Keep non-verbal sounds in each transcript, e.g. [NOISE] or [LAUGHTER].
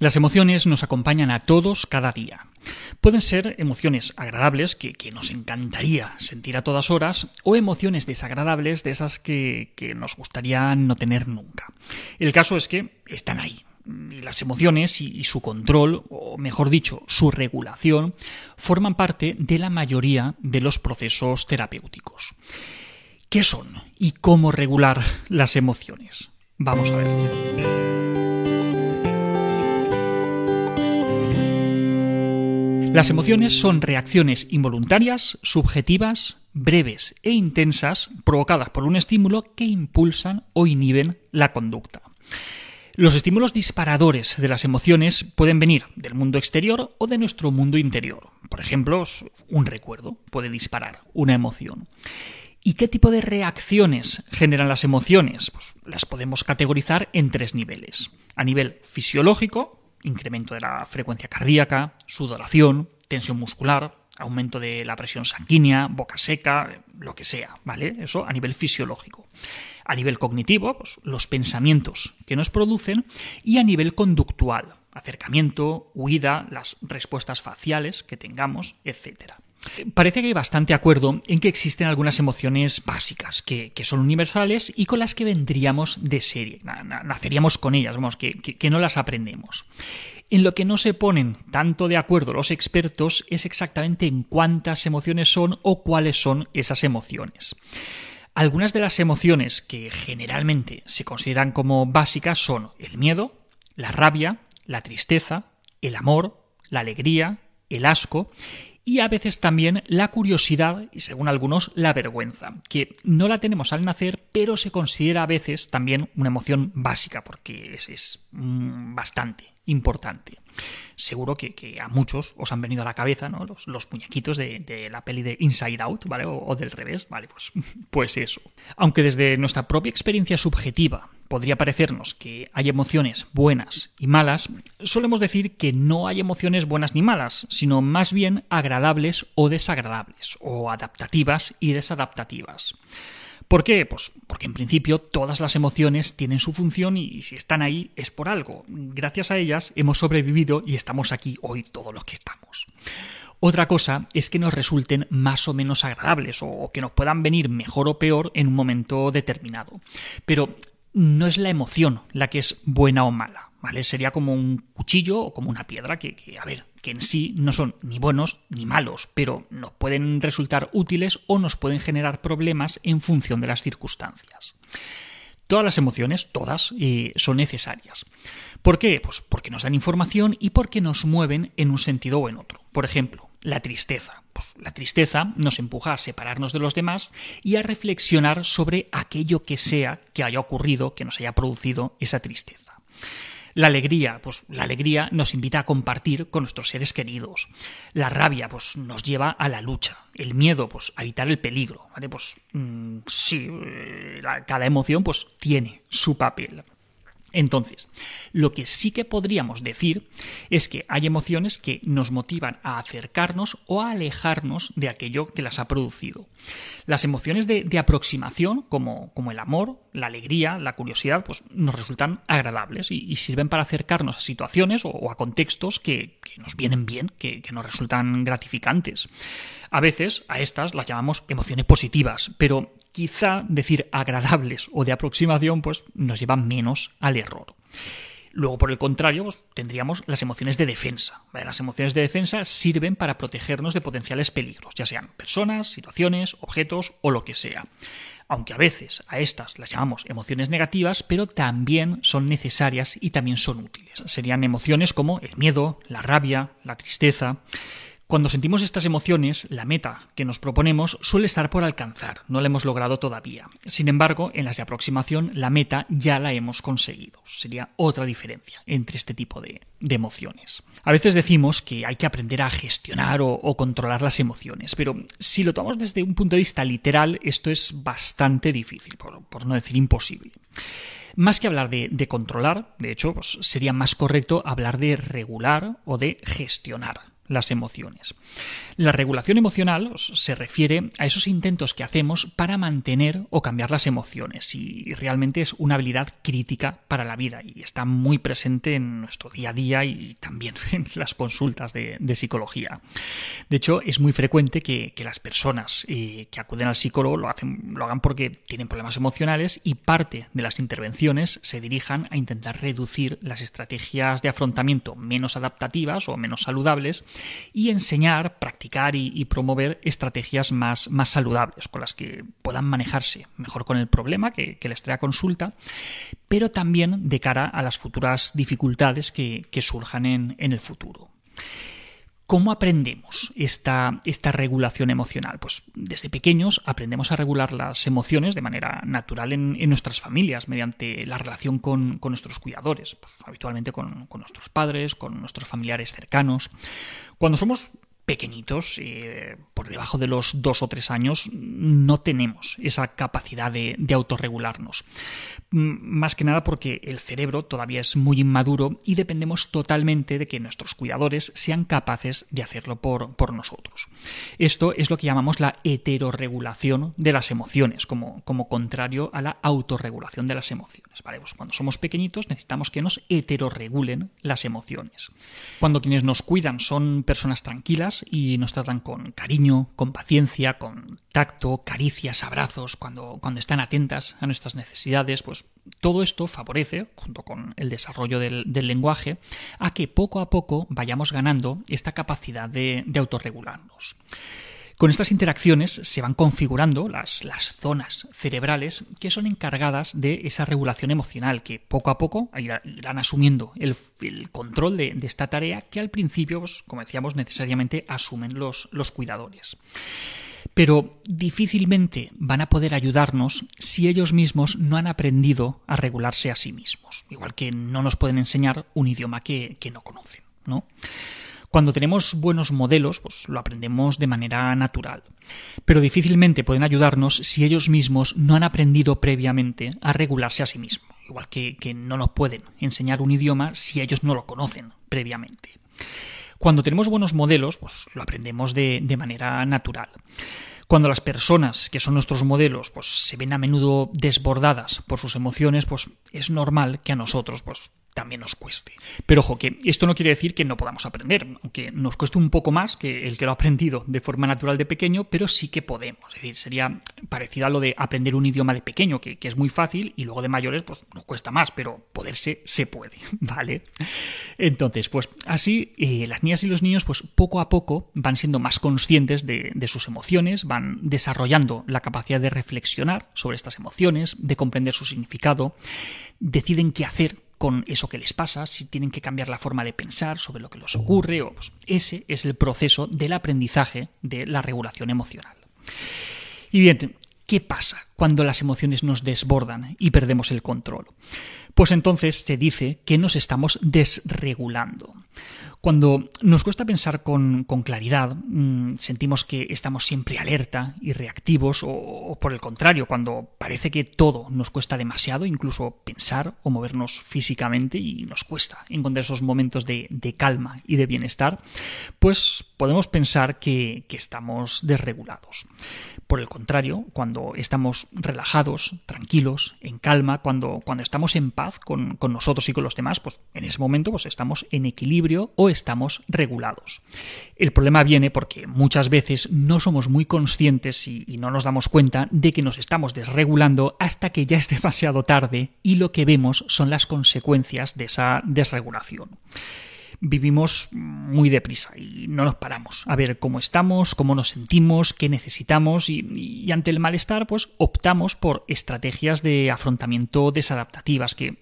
Las emociones nos acompañan a todos cada día. Pueden ser emociones agradables que, nos encantaría sentir a todas horas o emociones desagradables de esas que, que nos gustaría no tener nunca. El caso es que están ahí, y las emociones y, su control, o mejor dicho, su regulación, forman parte de la mayoría de los procesos terapéuticos. ¿Qué son y cómo regular las emociones? Vamos a ver. Las emociones son reacciones involuntarias, subjetivas, breves e intensas provocadas por un estímulo que impulsan o inhiben la conducta. Los estímulos disparadores de las emociones pueden venir del mundo exterior o de nuestro mundo interior. Por ejemplo, un recuerdo puede disparar una emoción. ¿Y qué tipo de reacciones generan las emociones? Pues las podemos categorizar en tres niveles. A nivel fisiológico, incremento de la frecuencia cardíaca, sudoración, tensión muscular, aumento de la presión sanguínea, boca seca, lo que sea, ¿vale? Eso a nivel fisiológico. A nivel cognitivo, pues, los pensamientos que nos producen y a nivel conductual, acercamiento, huida, las respuestas faciales que tengamos, etcétera. Parece que hay bastante acuerdo en que existen algunas emociones básicas que, son universales y con las que vendríamos de serie, naceríamos con ellas, vamos, que, que no las aprendemos. En lo que no se ponen tanto de acuerdo los expertos es exactamente en cuántas emociones son o cuáles son esas emociones. Algunas de las emociones que generalmente se consideran como básicas son el miedo, la rabia, la tristeza, el amor, la alegría, el asco y a veces también la curiosidad y según algunos la vergüenza, que no la tenemos al nacer, pero se considera a veces también una emoción básica porque es, mm, bastante importante. Seguro que, a muchos os han venido a la cabeza ¿no? los, muñequitos de, la peli de Inside Out, ¿vale? O, del revés, ¿vale? Pues, [LAUGHS] pues eso. Aunque desde nuestra propia experiencia subjetiva podría parecernos que hay emociones buenas y malas, solemos decir que no hay emociones buenas ni malas, sino más bien agradables o desagradables, o adaptativas y desadaptativas. ¿Por qué? Pues porque en principio todas las emociones tienen su función y si están ahí es por algo. Gracias a ellas hemos sobrevivido y estamos aquí hoy todos los que estamos. Otra cosa es que nos resulten más o menos agradables o que nos puedan venir mejor o peor en un momento determinado. Pero no es la emoción la que es buena o mala, ¿vale? Sería como un cuchillo o como una piedra que, a ver, que en sí no son ni buenos ni malos, pero nos pueden resultar útiles o nos pueden generar problemas en función de las circunstancias. Todas las emociones, todas, eh, son necesarias. ¿Por qué? Pues porque nos dan información y porque nos mueven en un sentido o en otro. Por ejemplo, la tristeza. Pues la tristeza nos empuja a separarnos de los demás y a reflexionar sobre aquello que sea que haya ocurrido, que nos haya producido esa tristeza. La alegría, pues la alegría nos invita a compartir con nuestros seres queridos. La rabia, pues nos lleva a la lucha. El miedo, pues a evitar el peligro. ¿vale? Pues mm, sí, eh, cada emoción pues tiene su papel. Entonces, lo que sí que podríamos decir es que hay emociones que nos motivan a acercarnos o a alejarnos de aquello que las ha producido. Las emociones de, aproximación, como, el amor, la alegría, la curiosidad, pues nos resultan agradables y, sirven para acercarnos a situaciones o, a contextos que, nos vienen bien, que nos resultan gratificantes. A veces a estas las llamamos emociones positivas, pero quizá decir agradables o de aproximación pues nos lleva menos al error. Luego, por el contrario, pues, tendríamos las emociones de defensa. Las emociones de defensa sirven para protegernos de potenciales peligros, ya sean personas, situaciones, objetos o lo que sea. Aunque a veces a estas las llamamos emociones negativas, pero también son necesarias y también son útiles. Serían emociones como el miedo, la rabia, la tristeza. Cuando sentimos estas emociones, la meta que nos proponemos suele estar por alcanzar, no la hemos logrado todavía. Sin embargo, en las de aproximación, la meta ya la hemos conseguido. Sería otra diferencia entre este tipo de, emociones. A veces decimos que hay que aprender a gestionar o, controlar las emociones, pero si lo tomamos desde un punto de vista literal, esto es bastante difícil, por, no decir imposible. Más que hablar de, controlar, de hecho, pues sería más correcto hablar de regular o de gestionar las emociones. La regulación emocional se refiere a esos intentos que hacemos para mantener o cambiar las emociones y realmente es una habilidad crítica para la vida y está muy presente en nuestro día a día y también [LAUGHS] en las consultas de, psicología. De hecho, es muy frecuente que, las personas eh, que acuden al psicólogo lo, lo hagan porque tienen problemas emocionales y parte de las intervenciones se dirijan a intentar reducir las estrategias de afrontamiento menos adaptativas o menos saludables y enseñar, practicar y, promover estrategias más, más, saludables con las que puedan manejarse mejor con el problema que, les trae a consulta, pero también de cara a las futuras dificultades que, surjan en, en el futuro. ¿Cómo aprendemos esta, esta, regulación emocional? Pues desde pequeños aprendemos a regular las emociones de manera natural en, nuestras familias, mediante la relación con, nuestros cuidadores, pues habitualmente con, con nuestros padres, con nuestros familiares cercanos. Cuando somos pequeñitos, eh, por debajo de los dos o tres años, no tenemos esa capacidad de, autorregularnos. Más que nada porque el cerebro todavía es muy inmaduro y dependemos totalmente de que nuestros cuidadores sean capaces de hacerlo por, nosotros. Esto es lo que llamamos la heterorregulación de las emociones, como, como contrario a la autorregulación de las emociones. Pues cuando somos pequeñitos necesitamos que nos heterorregulen las emociones. Cuando quienes nos cuidan son personas tranquilas, y nos tratan con cariño, con paciencia, con tacto, caricias, abrazos, cuando, cuando están atentas a nuestras necesidades, pues todo esto favorece, junto con el desarrollo del, lenguaje, a que poco a poco vayamos ganando esta capacidad de, de autorregularnos. Con estas interacciones se van configurando las, las, zonas cerebrales que son encargadas de esa regulación emocional, que poco a poco irán asumiendo el, control de, esta tarea que al principio, pues, como decíamos, necesariamente asumen los, los cuidadores pero difícilmente van a poder ayudarnos si ellos mismos no han aprendido a regularse a sí mismos, igual que no nos pueden enseñar un idioma que, que no conocen, ¿no? Cuando tenemos buenos modelos, pues lo aprendemos de manera natural. Pero difícilmente pueden ayudarnos si ellos mismos no han aprendido previamente a regularse a sí mismos. Igual que, no nos pueden enseñar un idioma si ellos no lo conocen previamente. Cuando tenemos buenos modelos, pues lo aprendemos de, de manera natural. Cuando las personas que son nuestros modelos pues, se ven a menudo desbordadas por sus emociones, pues es normal que a nosotros pues, también nos cueste. Pero ojo, que esto no quiere decir que no podamos aprender, aunque nos cueste un poco más que el que lo ha aprendido de forma natural de pequeño, pero sí que podemos. Es decir, sería parecido a lo de aprender un idioma de pequeño, que, es muy fácil, y luego de mayores, pues nos cuesta más, pero poderse se puede, [LAUGHS] ¿vale? Entonces, pues así eh, las niñas y los niños, pues poco a poco van siendo más conscientes de, de sus emociones, van desarrollando la capacidad de reflexionar sobre estas emociones, de comprender su significado, deciden qué hacer con eso que les pasa, si tienen que cambiar la forma de pensar sobre lo que les ocurre, o pues, ese es el proceso del aprendizaje de la regulación emocional. Y bien, ¿qué pasa cuando las emociones nos desbordan y perdemos el control? Pues entonces se dice que nos estamos desregulando. Cuando nos cuesta pensar con, claridad, mm, sentimos que estamos siempre alerta y reactivos, o, por el contrario, cuando parece que todo nos cuesta demasiado, incluso pensar o movernos físicamente y nos cuesta encontrar esos momentos de, calma y de bienestar, pues podemos pensar que, estamos desregulados. Por el contrario, cuando estamos relajados, tranquilos, en calma, cuando, cuando estamos en paz con, con nosotros y con los demás, pues en ese momento pues estamos en equilibrio o estamos regulados. El problema viene porque muchas veces no somos muy conscientes y, no nos damos cuenta de que nos estamos desregulando hasta que ya es demasiado tarde y lo que vemos son las consecuencias de esa desregulación vivimos muy deprisa y no nos paramos a ver cómo estamos, cómo nos sentimos, qué necesitamos y, ante el malestar pues optamos por estrategias de afrontamiento desadaptativas que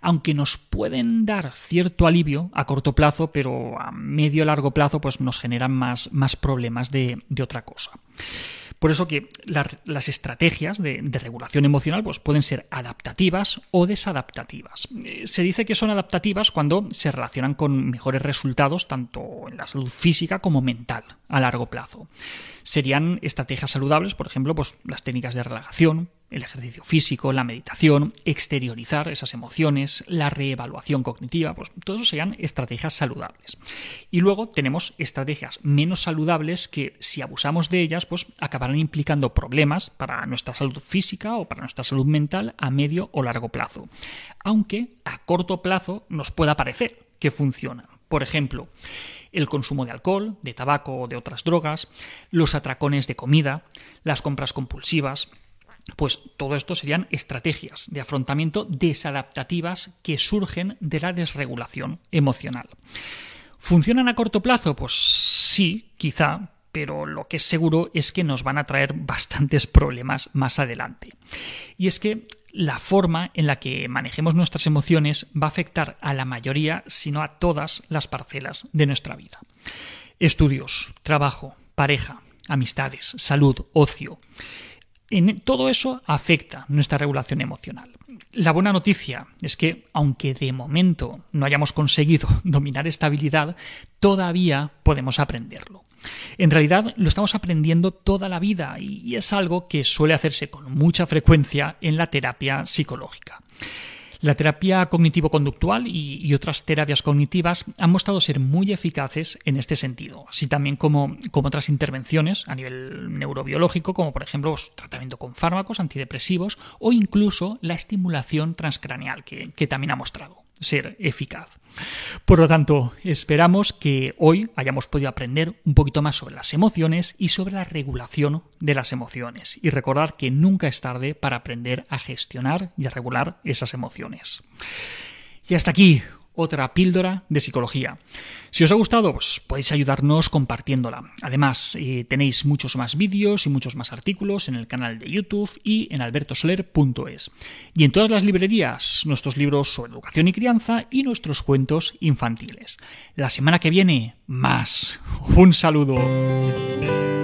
aunque nos pueden dar cierto alivio a corto plazo pero a medio largo plazo pues nos generan más, más problemas de, de otra cosa. Por eso que las estrategias de, regulación emocional pues, pueden ser adaptativas o desadaptativas. Eh, se dice que son adaptativas cuando se relacionan con mejores resultados tanto en la salud física como mental a largo plazo. Serían estrategias saludables, por ejemplo, pues, las técnicas de relajación, el ejercicio físico, la meditación, exteriorizar esas emociones, la reevaluación cognitiva, pues todo eso estrategias saludables. Y luego tenemos estrategias menos saludables que si abusamos de ellas, pues acabarán implicando problemas para nuestra salud física o para nuestra salud mental a medio o largo plazo. Aunque a corto plazo nos pueda parecer que funciona. Por ejemplo, el consumo de alcohol, de tabaco o de otras drogas, los atracones de comida, las compras compulsivas, pues todo esto serían estrategias de afrontamiento desadaptativas que surgen de la desregulación emocional. ¿Funcionan a corto plazo? Pues sí, quizá, pero lo que es seguro es que nos van a traer bastantes problemas más adelante. Y es que la forma en la que manejemos nuestras emociones va a afectar a la mayoría, si no a todas las parcelas de nuestra vida. Estudios, trabajo, pareja, amistades, salud, ocio. En todo eso afecta nuestra regulación emocional. La buena noticia es que, aunque de momento no hayamos conseguido [LAUGHS] dominar esta habilidad, todavía podemos aprenderlo. En realidad lo estamos aprendiendo toda la vida y es algo que suele hacerse con mucha frecuencia en la terapia psicológica. La terapia cognitivo-conductual y, otras terapias cognitivas han mostrado ser muy eficaces en este sentido, así también como, otras intervenciones a nivel neurobiológico, como por ejemplo pues, tratamiento con fármacos antidepresivos o incluso la estimulación transcraneal, que también ha mostrado ser eficaz. Por lo tanto, esperamos que hoy hayamos podido aprender un poquito más sobre las emociones y sobre la regulación de las emociones. Y recordar que nunca es tarde para aprender a gestionar y a regular esas emociones. Y hasta aquí otra píldora de psicología. Si os ha gustado, pues podéis ayudarnos compartiéndola. Además, eh, tenéis muchos más vídeos y muchos más artículos en el canal de YouTube y en albertosoler.es. Y en todas las librerías, nuestros libros sobre educación y crianza y nuestros cuentos infantiles. La semana que viene, más. Un saludo.